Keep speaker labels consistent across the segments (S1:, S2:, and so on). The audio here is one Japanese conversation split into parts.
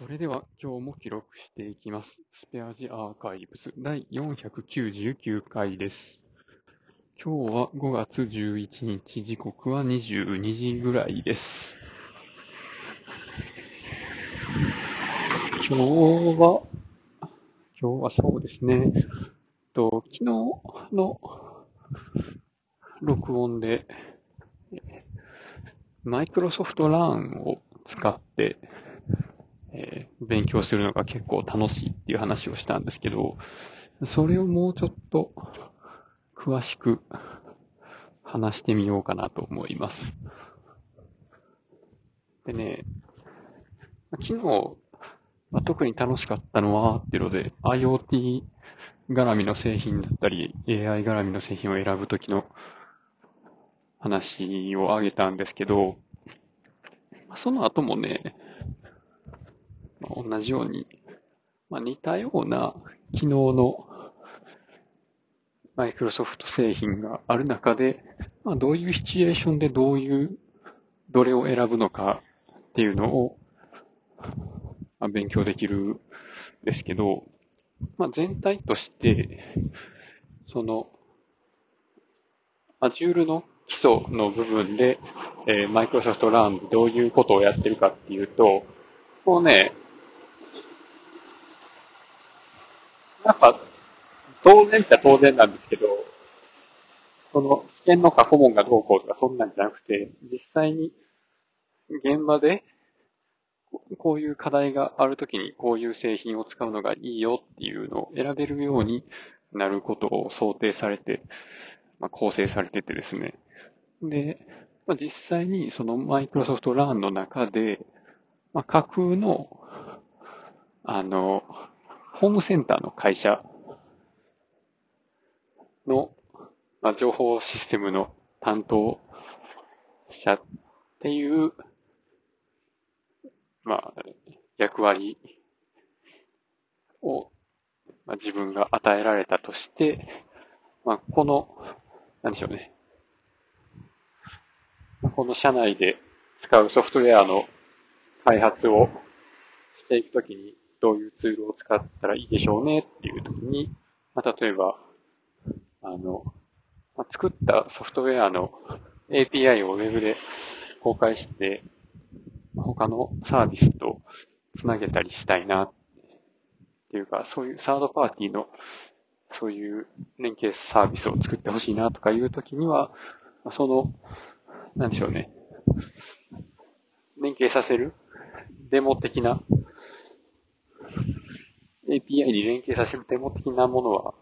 S1: それでは今日も記録していきます。スペアジアーカイブス第499回です。今日は5月11日、時刻は22時ぐらいです。今日は、今日はそうですね、と昨日の録音で、マイクロソフトランを使って、勉強するのが結構楽しいっていう話をしたんですけど、それをもうちょっと詳しく話してみようかなと思います。でね、昨日、まあ特に楽しかったのはっていうので IoT 絡みの製品だったり AI 絡みの製品を選ぶときの話を挙げたんですけど、その後もね、同じように、まあ、似たような機能のマイクロソフト製品がある中で、まあ、どういうシチュエーションでどういう、どれを選ぶのかっていうのを、まあ、勉強できるんですけど、まあ、全体として、その、Azure の基礎の部分で、えー、マイクロソフトランどういうことをやってるかっていうと、こうね、なんか、当然っちゃ当然なんですけど、その試験の過去問がどうこうとかそんなんじゃなくて、実際に現場でここういう課題があるときにこういう製品を使うのがいいよっていうのを選べるようになることを想定されて、まあ、構成されててですね。で、まあ、実際にそのマイクロソフトランの中で、まあ、架空の、あの、ホームセンターの会社の、まあ、情報システムの担当者っていう、まあ、役割を、まあ、自分が与えられたとして、まあ、この、なんでしょうね。この社内で使うソフトウェアの開発をしていくときにどういうツールを使ったらいいでしょうねっていうときに、まあ、例えば、あの、まあ、作ったソフトウェアの API を Web で公開して、他のサービスとつなげたりしたいなっていうか、そういうサードパーティーのそういう連携サービスを作ってほしいなとかいうときには、その、なんでしょうね。連携させるデモ的な API に連携させるデモ的なものは、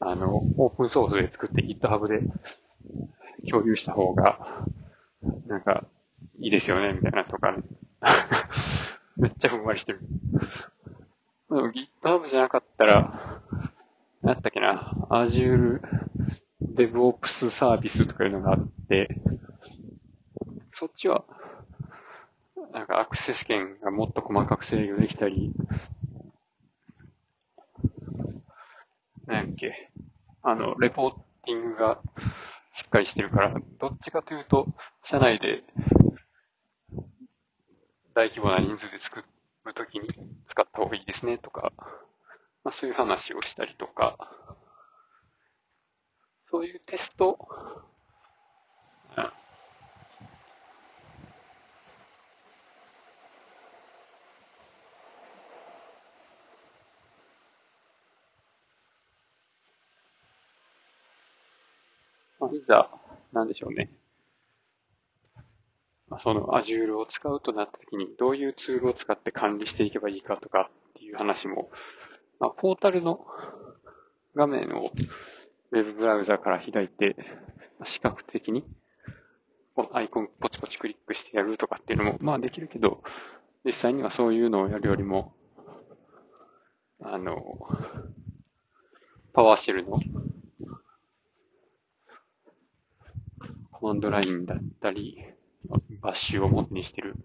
S1: あの、オープンソースで作って GitHub で共有した方が、なんか、いいですよね、みたいなとかね。めっちゃふんわりしてる。でも GitHub じゃなかったら、なんだったっけな、Azure DevOps サービスとかいうのがあって、そっちは、なんかアクセス権がもっと細かく制御できたり、なんやっけ、あの、レポーティングがしっかりしてるから、どっちかというと、社内で大規模な人数で作るときに使った方がいいですねとか、まあそういう話をしたりとか、そういうテスト、うんまあ、いざ、なんでしょうね。まあ、その Azure を使うとなったときに、どういうツールを使って管理していけばいいかとかっていう話も、まあ、ポータルの画面を Web ブラウザから開いて、視覚的に、このアイコンポチポチクリックしてやるとかっていうのも、まあできるけど、実際にはそういうのをやるよりも、あの、パワーシェルのコマンドラインだったり、バッシュを元にしてる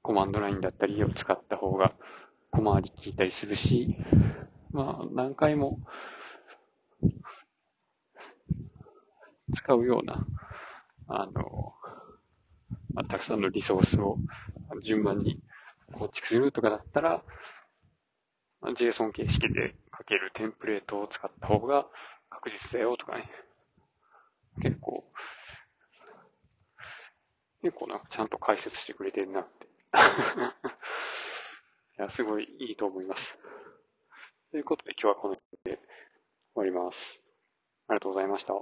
S1: コマンドラインだったりを使った方が小回り効いたりするし、まあ何回も使うような、あの、まあ、たくさんのリソースを順番に構築するとかだったら、JSON 形式で書けるテンプレートを使った方が確実だよとかね。結構、結構なんかちゃんと解説してくれてるなって。いや、すごいいいと思います。ということで今日はこの辺で終わります。ありがとうございました。